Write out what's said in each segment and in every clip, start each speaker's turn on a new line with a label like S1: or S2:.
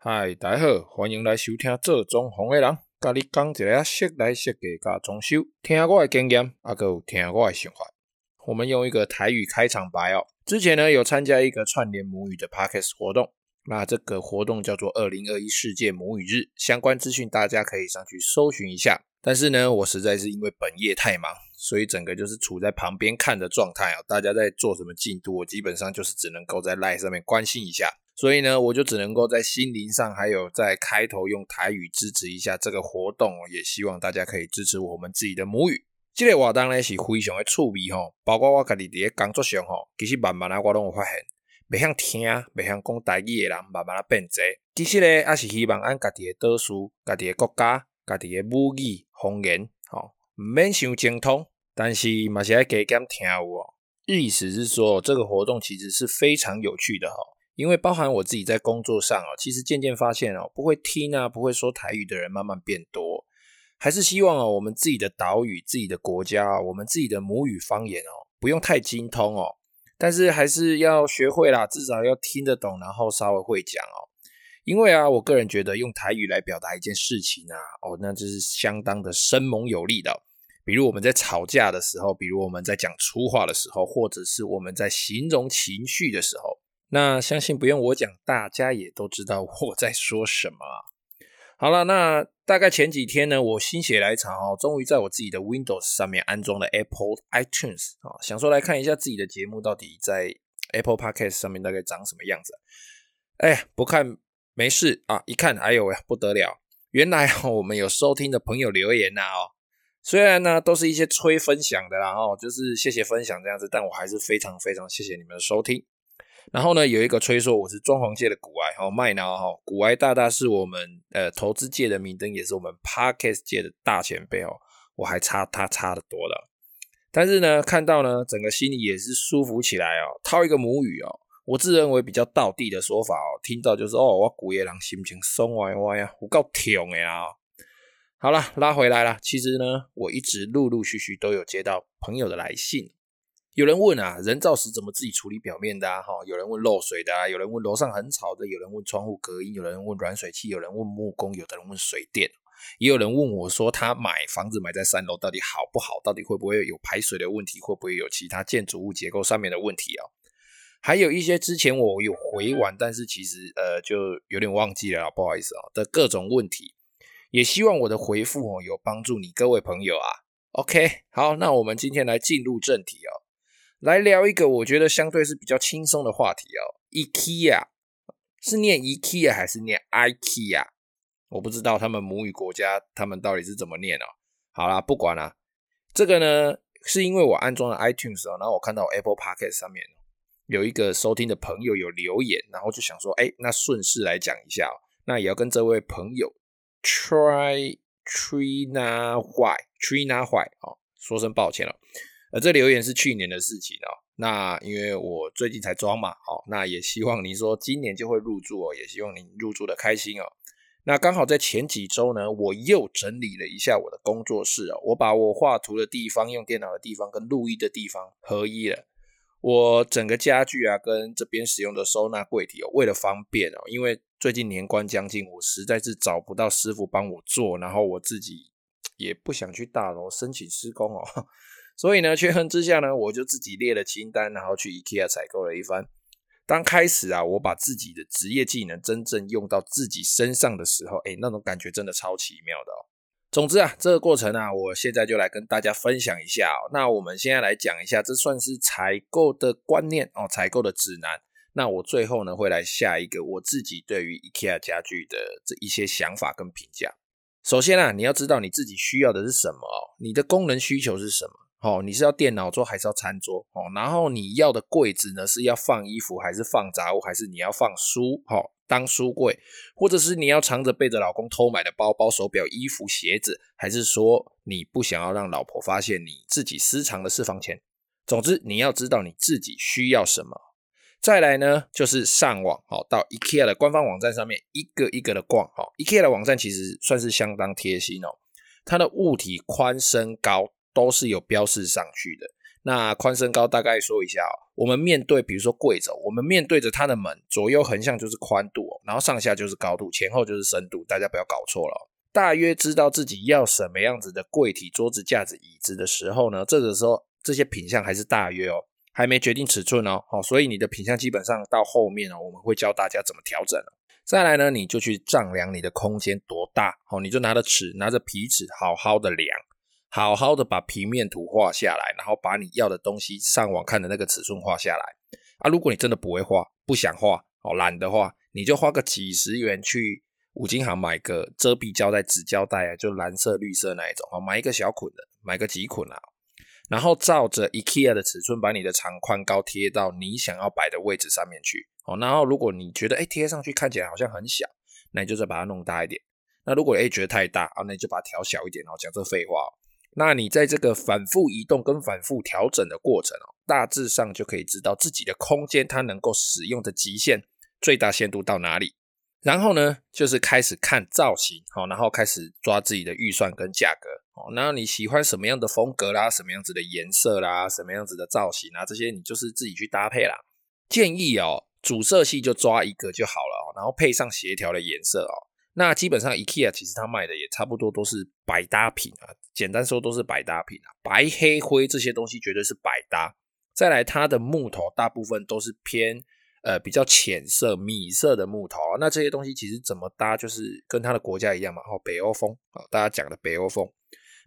S1: 嗨，大家好，欢迎来收听做装潢的人，甲你讲一下室内设计加装修，听我的经验，啊，还有听我的想法。我们用一个台语开场白哦。之前呢，有参加一个串联母语的 Podcast 活动，那这个活动叫做二零二一世界母语日，相关资讯大家可以上去搜寻一下。但是呢，我实在是因为本业太忙，所以整个就是处在旁边看的状态啊。大家在做什么进度，我基本上就是只能够在 Line 上面关心一下。所以呢，我就只能够在心灵上，还有在开头用台语支持一下这个活动，也希望大家可以支持我们自己的母语。这个活动呢是非常的趣味吼，包括我家己伫个工作上吼，其实慢慢啊我拢有发现，袂晓听、袂晓讲台语的人慢慢啊变侪。其实呢，也是希望按家己的导师、家己的国家、家己的母语方言，吼，唔免想精通，但是嘛是爱加减听有哦。意思是说，这个活动其实是非常有趣的吼。因为包含我自己在工作上哦，其实渐渐发现哦，不会听啊，不会说台语的人慢慢变多，还是希望哦，我们自己的岛屿、自己的国家，我们自己的母语方言哦，不用太精通哦，但是还是要学会啦，至少要听得懂，然后稍微会讲哦。因为啊，我个人觉得用台语来表达一件事情啊，哦，那就是相当的生猛有力的。比如我们在吵架的时候，比如我们在讲粗话的时候，或者是我们在形容情绪的时候。那相信不用我讲，大家也都知道我在说什么。好了，那大概前几天呢，我心血来潮哦，终于在我自己的 Windows 上面安装了 Apple iTunes 啊，想说来看一下自己的节目到底在 Apple Podcast 上面大概长什么样子。哎，不看没事啊，一看哎呦喂，不得了，原来我们有收听的朋友留言呐哦，虽然呢都是一些催分享的啦哦，就是谢谢分享这样子，但我还是非常非常谢谢你们的收听。然后呢，有一个吹说我是装潢界的股癌，哦，麦闹哈，股癌大大是我们呃投资界的明灯，也是我们 Podcast 界的大前辈哦，我还差他差得多了。但是呢，看到呢，整个心里也是舒服起来哦。套一个母语哦，我自认为比较道地的说法哦，听到就是哦，我古野人心情松歪歪呀，我够甜的呀。好了，拉回来了。其实呢，我一直陆陆续续都有接到朋友的来信。有人问啊，人造石怎么自己处理表面的啊？哈，有人问漏水的啊，有人问楼上很吵的，有人问窗户隔音，有人问软水器，有人问木工，有的人问水电，也有人问我说，他买房子买在三楼到底好不好？到底会不会有排水的问题？会不会有其他建筑物结构上面的问题啊？还有一些之前我有回完，但是其实呃就有点忘记了，不好意思啊的各种问题，也希望我的回复哦有帮助你各位朋友啊。OK，好，那我们今天来进入正题哦。来聊一个我觉得相对是比较轻松的话题哦。IKEA 是念 IKEA 还是念 IKEA？我不知道他们母语国家他们到底是怎么念哦。好啦，不管啦，这个呢是因为我安装了 iTunes 哦，然后我看到 Apple Podcast 上面有一个收听的朋友有留言，然后就想说，哎，那顺势来讲一下哦。那也要跟这位朋友 Try Trina White Trina White 哦，说声抱歉了。而这留言是去年的事情哦，那因为我最近才装嘛，哦，那也希望您说今年就会入住哦，也希望您入住的开心哦。那刚好在前几周呢，我又整理了一下我的工作室哦，我把我画图的地方、用电脑的地方跟录音的地方合一了。我整个家具啊，跟这边使用的收纳柜体哦，为了方便哦，因为最近年关将近，我实在是找不到师傅帮我做，然后我自己也不想去大楼申请施工哦。所以呢，权衡之下呢，我就自己列了清单，然后去 IKEA 采购了一番。当开始啊，我把自己的职业技能真正用到自己身上的时候，哎，那种感觉真的超奇妙的哦。总之啊，这个过程啊，我现在就来跟大家分享一下哦。那我们现在来讲一下，这算是采购的观念哦，采购的指南。那我最后呢，会来下一个我自己对于 IKEA 家具的这一些想法跟评价。首先啊，你要知道你自己需要的是什么哦，你的功能需求是什么？哦，你是要电脑桌还是要餐桌？哦，然后你要的柜子呢，是要放衣服还是放杂物，还是你要放书？哦，当书柜，或者是你要藏着背着老公偷买的包包、手表、衣服、鞋子，还是说你不想要让老婆发现你自己私藏的私房钱？总之，你要知道你自己需要什么。再来呢，就是上网，哦，到 IKEA 的官方网站上面一个一个的逛。哦，IKEA 的网站其实算是相当贴心哦，它的物体宽、深、高。都是有标示上去的，那宽身高大概说一下哦，我们面对比如说柜子，我们面对着它的门，左右横向就是宽度，然后上下就是高度，前后就是深度，大家不要搞错了哦。大约知道自己要什么样子的柜体、桌子、架子、椅子的时候呢，这个时候这些品相还是大约哦，还没决定尺寸哦。好，所以你的品相基本上到后面哦，我们会教大家怎么调整。再来呢，你就去丈量你的空间多大，好，你就拿着尺，拿着皮尺，好好的量。好好的把平面图画下来，然后把你要的东西上网看的那个尺寸画下来啊！如果你真的不会画，不想画，哦，懒得画，你就花个几十元去五金行买个遮蔽胶带、纸胶带啊，就蓝色、绿色那一种哦，买一个小捆的，买个几捆啊，然后照着 IKEA 的尺寸，把你的长宽高贴到你想要摆的位置上面去哦。然后如果你觉得哎贴上去看起来好像很小，那你就再把它弄大一点。那如果哎觉得太大啊，那你就把它调小一点哦。讲这废话。那你在这个反复移动跟反复调整的过程哦，大致上就可以知道自己的空间它能够使用的极限最大限度到哪里。然后呢，就是开始看造型，好，然后开始抓自己的预算跟价格，哦，那你喜欢什么样的风格啦，什么样子的颜色啦，什么样子的造型啊，这些你就是自己去搭配啦。建议哦，主色系就抓一个就好了哦，然后配上协调的颜色哦。那基本上 IKEA 其实它卖的也差不多都是百搭品啊，简单说都是百搭品啊，白黑灰这些东西绝对是百搭。再来它的木头大部分都是偏呃比较浅色米色的木头啊，那这些东西其实怎么搭就是跟它的国家一样嘛，哦，北欧风啊，大家讲的北欧风。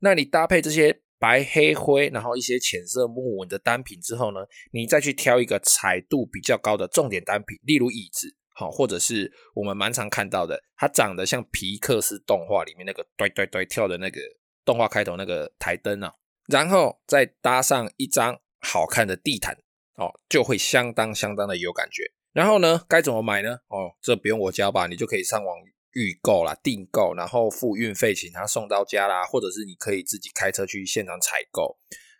S1: 那你搭配这些白黑灰，然后一些浅色木纹的单品之后呢，你再去挑一个彩度比较高的重点单品，例如椅子。好，或者是我们蛮常看到的，它长得像皮克斯动画里面那个对对对跳的那个动画开头那个台灯啊，然后再搭上一张好看的地毯，哦，就会相当相当的有感觉。然后呢，该怎么买呢？哦，这不用我教吧，你就可以上网预购啦，订购，然后付运费，请他送到家啦，或者是你可以自己开车去现场采购。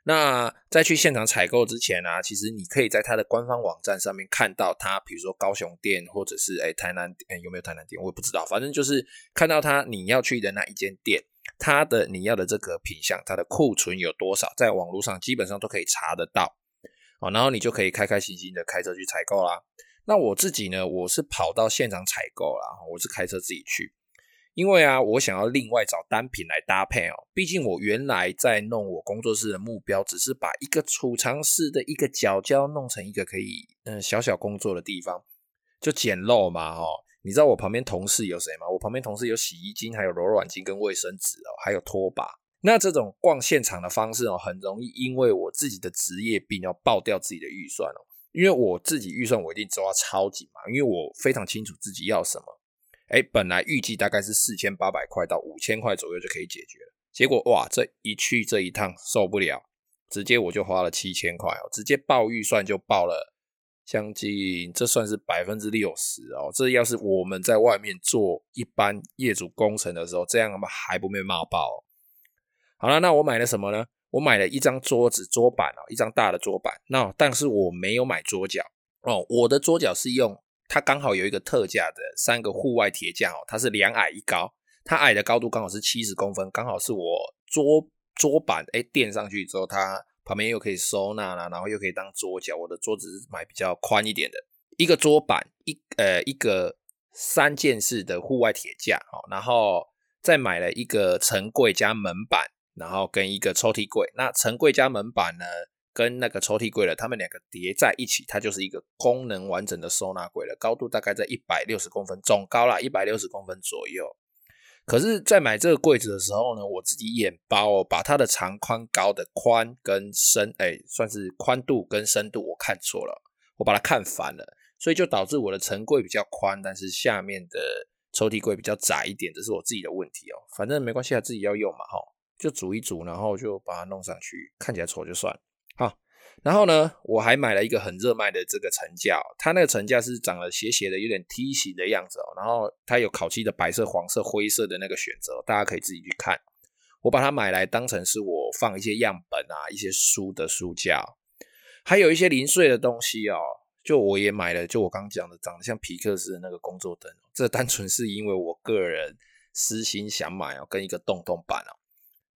S1: 那在去现场采购之前、啊，其实你可以在它的官方网站上面看到它，比如说高雄店或者是哎台南店，有没有台南店我也不知道，反正就是看到它你要去的那一间店，它的你要的这个品相，它的库存有多少，在网络上基本上都可以查得到，哦，然后你就可以开开心心的开车去采购啦。那我自己呢，我是跑到现场采购啦，我是开车自己去。因为啊，我想要另外找单品来搭配哦。毕竟我原来在弄我工作室的目标，只是把一个储藏室的一个角角弄成一个可以嗯小小工作的地方，就简陋嘛哦。你知道我旁边同事有谁吗？我旁边同事有洗衣机，还有柔软巾跟卫生纸哦，还有拖把。那这种逛现场的方式哦，很容易因为我自己的职业病要爆掉自己的预算哦。因为我自己预算我一定抓超紧嘛，因为我非常清楚自己要什么。哎，本来预计大概是四千八百块到五千块左右就可以解决了，结果哇，这一去这一趟受不了，直接我就花了七千块哦，直接爆预算就爆了将近，这算是百分之六十哦。这要是我们在外面做一般业主工程的时候，这样他妈还不被骂爆？好了，那我买了什么呢？我买了一张桌子桌板哦，一张大的桌板。那但是我没有买桌脚哦，我的桌脚是用。它刚好有一个特价的三个户外铁架哦，它是两矮一高，它矮的高度刚好是七十公分，刚好是我桌桌板哎垫上去之后，它旁边又可以收纳啦，然后又可以当桌脚。我的桌子是买比较宽一点的，一个桌板一呃一个三件式的户外铁架哦，然后再买了一个层柜加门板，然后跟一个抽屉柜。那层柜加门板呢？跟那个抽屉柜了，它们两个叠在一起，它就是一个功能完整的收纳柜了。高度大概在一百六十公分，总高啦一百六十公分左右。可是，在买这个柜子的时候呢，我自己眼包哦，把它的长宽高的宽跟深，哎，算是宽度跟深度我看错了，我把它看反了，所以就导致我的层柜比较宽，但是下面的抽屉柜比较窄一点，这是我自己的问题哦。反正没关系啊，自己要用嘛，哈，就组一组，然后就把它弄上去，看起来丑就算。好，然后呢，我还买了一个很热卖的这个层架，它那个层架是长得斜斜的，有点梯形的样子哦。然后它有烤漆的白色、黄色、灰色的那个选择，大家可以自己去看。我把它买来当成是我放一些样本啊、一些书的书架，还有一些零碎的东西哦。就我也买了，就我刚讲的，长得像皮克斯的那个工作灯，这单纯是因为我个人私心想买哦，跟一个洞洞板哦。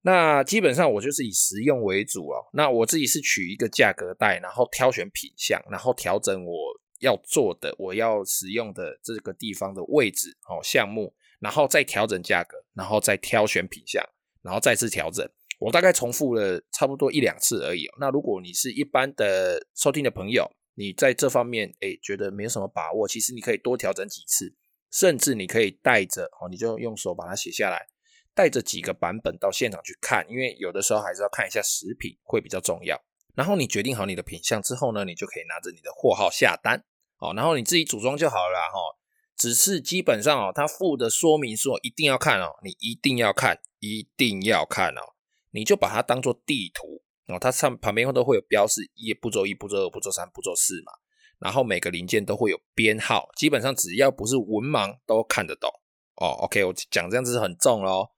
S1: 那基本上我就是以实用为主哦。那我自己是取一个价格带，然后挑选品项，然后调整我要做的、我要使用的这个地方的位置哦项目，然后再调整价格，然后再挑选品项，然后再次调整。我大概重复了差不多一两次而已哦。那如果你是一般的收听的朋友，你在这方面诶觉得没有什么把握，其实你可以多调整几次，甚至你可以带着哦，你就用手把它写下来。带着几个版本到现场去看，因为有的时候还是要看一下食品会比较重要。然后你决定好你的品相之后呢，你就可以拿着你的货号下单哦，然后你自己组装就好了哈。只是基本上哦，它附的说明书一定要看哦，你一定要看，一定要看哦。你就把它当做地图哦，它上旁边都会有标示一步骤一、步骤二、步骤三、步骤四嘛。然后每个零件都会有编号，基本上只要不是文盲都看得懂哦。OK，我讲这样子是很重喽。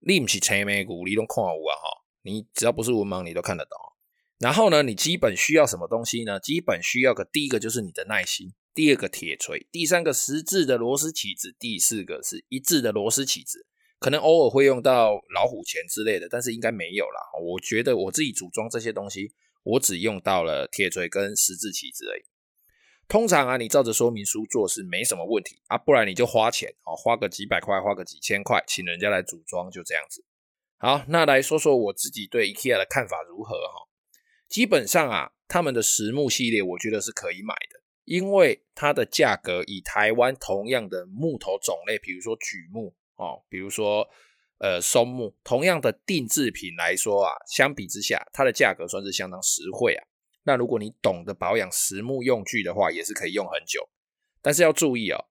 S1: 你不是青梅骨，你都看有啊哈！你只要不是文盲，你都看得懂。然后呢，你基本需要什么东西呢？基本需要个第一个就是你的耐心，第二个铁锤，第三个十字的螺丝起子，第四个是一致的螺丝起子。可能偶尔会用到老虎钳之类的，但是应该没有啦。我觉得我自己组装这些东西，我只用到了铁锤跟十字起子而已。通常啊，你照着说明书做是没什么问题啊，不然你就花钱哦，花个几百块，花个几千块，请人家来组装，就这样子。好，那来说说我自己对 IKEA 的看法如何哈？基本上啊，他们的实木系列我觉得是可以买的，因为它的价格以台湾同样的木头种类，比如说榉木哦，比如说呃松木，同样的定制品来说啊，相比之下，它的价格算是相当实惠啊。那如果你懂得保养实木用具的话，也是可以用很久。但是要注意哦，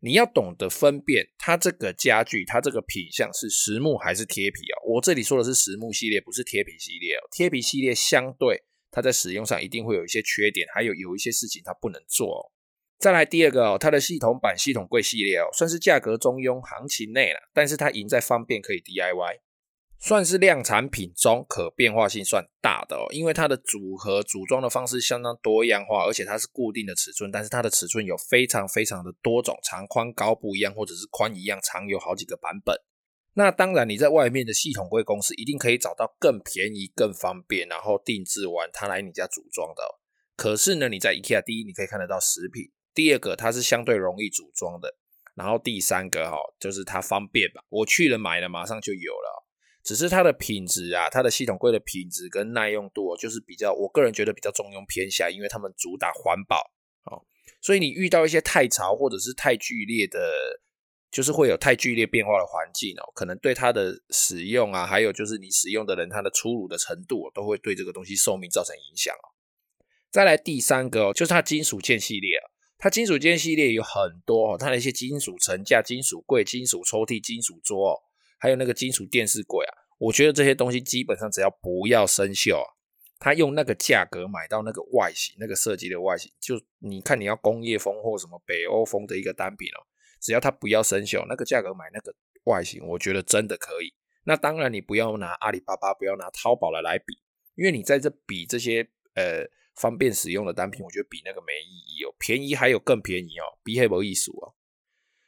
S1: 你要懂得分辨它这个家具，它这个品相是实木还是贴皮哦。我这里说的是实木系列，不是贴皮系列哦。贴皮系列相对它在使用上一定会有一些缺点，还有有一些事情它不能做哦。再来第二个哦，它的系统板、系统柜系列哦，算是价格中庸，行情内了，但是它赢在方便可以 DIY。算是量产品中可变化性算大的哦，因为它的组合组装的方式相当多样化，而且它是固定的尺寸，但是它的尺寸有非常非常的多种，长宽高不一样，或者是宽一样，长有好几个版本。那当然你在外面的系统柜公司一定可以找到更便宜、更方便，然后定制完它来你家组装的。可是呢，你在 IKEA 第一你可以看得到实品，第二个它是相对容易组装的，然后第三个哈就是它方便吧，我去了买了马上就有了。只是它的品质啊，它的系统柜的品质跟耐用度哦，就是比较，我个人觉得比较中庸偏下，因为他们主打环保哦，所以你遇到一些太潮或者是太剧烈的，就是会有太剧烈变化的环境哦，可能对它的使用啊，还有就是你使用的人他的出炉的程度，都会对这个东西寿命造成影响哦。再来第三个哦，就是它金属件系列啊，它金属件系列有很多哦，它的一些金属层架、金属柜、金属抽屉、金属桌。还有那个金属电视柜啊，我觉得这些东西基本上只要不要生锈啊，他用那个价格买到那个外形、那个设计的外形，就你看你要工业风或什么北欧风的一个单品哦，只要它不要生锈，那个价格买那个外形，我觉得真的可以。那当然你不要拿阿里巴巴，不要拿淘宝的来比，因为你在这比这些呃方便使用的单品，我觉得比那个没意义哦，便宜还有更便宜哦，比黑博艺术哦。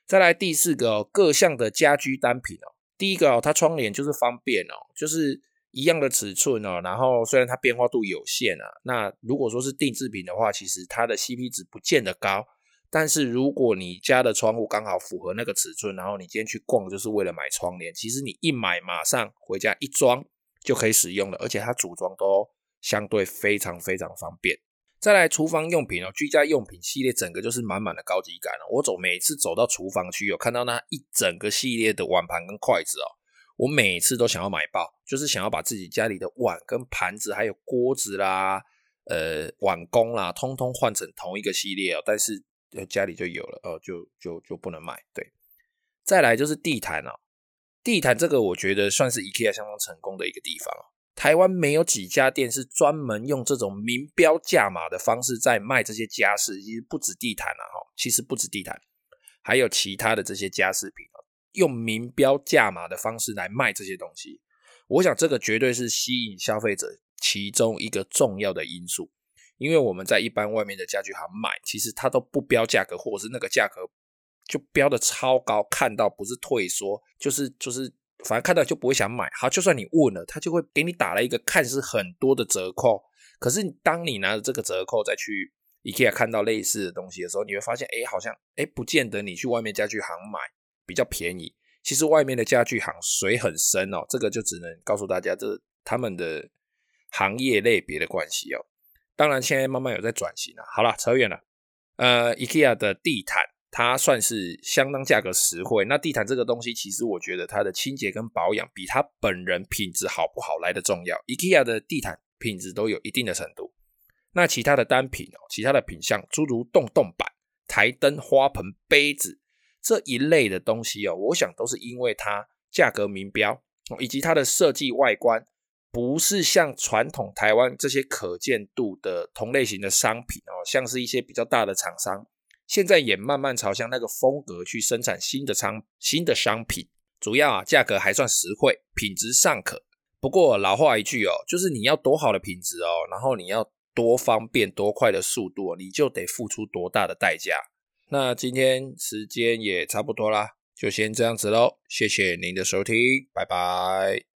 S1: 再来第四个哦，各项的家居单品哦。第一个哦，它窗帘就是方便哦，就是一样的尺寸哦，然后虽然它变化度有限啊，那如果说是定制品的话，其实它的 CP 值不见得高，但是如果你家的窗户刚好符合那个尺寸，然后你今天去逛就是为了买窗帘，其实你一买马上回家一装就可以使用了，而且它组装都相对非常非常方便。再来厨房用品哦，居家用品系列整个就是满满的高级感哦。我走每次走到厨房区，有看到那一整个系列的碗盘跟筷子哦，我每次都想要买爆，就是想要把自己家里的碗跟盘子，还有锅子啦、呃碗工啦，通通换成同一个系列哦。但是家里就有了哦，就就就不能买。对，再来就是地毯哦，地毯这个我觉得算是 IKEA 相当成功的一个地方哦。台湾没有几家店是专门用这种明标价码的方式在卖这些家饰，其实不止地毯啊，哈，其实不止地毯，还有其他的这些家饰品，用明标价码的方式来卖这些东西。我想这个绝对是吸引消费者其中一个重要的因素，因为我们在一般外面的家具行买，其实它都不标价格，或者是那个价格就标的超高，看到不是退缩，就是就是反正看到就不会想买。好，就算你问了，他就会给你打了一个看似很多的折扣。可是当你拿着这个折扣再去 IKEA 看到类似的东西的时候，你会发现，哎，好像哎，不见得你去外面家具行买比较便宜。其实外面的家具行水很深哦，这个就只能告诉大家，这他们的行业类别的关系哦。当然，现在慢慢有在转型了。好了，扯远了。呃，IKEA 的地毯，它算是相当价格实惠。那地毯这个东西，其实我觉得它的清洁跟保养比它本人品质好不好来得重要。IKEA 的地毯品质都有一定的程度。那其他的单品哦，其他的品相，诸如洞洞板、台灯、花盆、杯子这一类的东西哦，我想都是因为它价格明标，以及它的设计外观。不是像传统台湾这些可见度的同类型的商品哦，像是一些比较大的厂商，现在也慢慢朝向那个风格去生产新的商新的商品。主要啊，价格还算实惠，品质尚可。不过老话一句哦，就是你要多好的品质哦，然后你要多方便多快的速度，你就得付出多大的代价。那今天时间也差不多啦，就先这样子喽。谢谢您的收听，拜拜。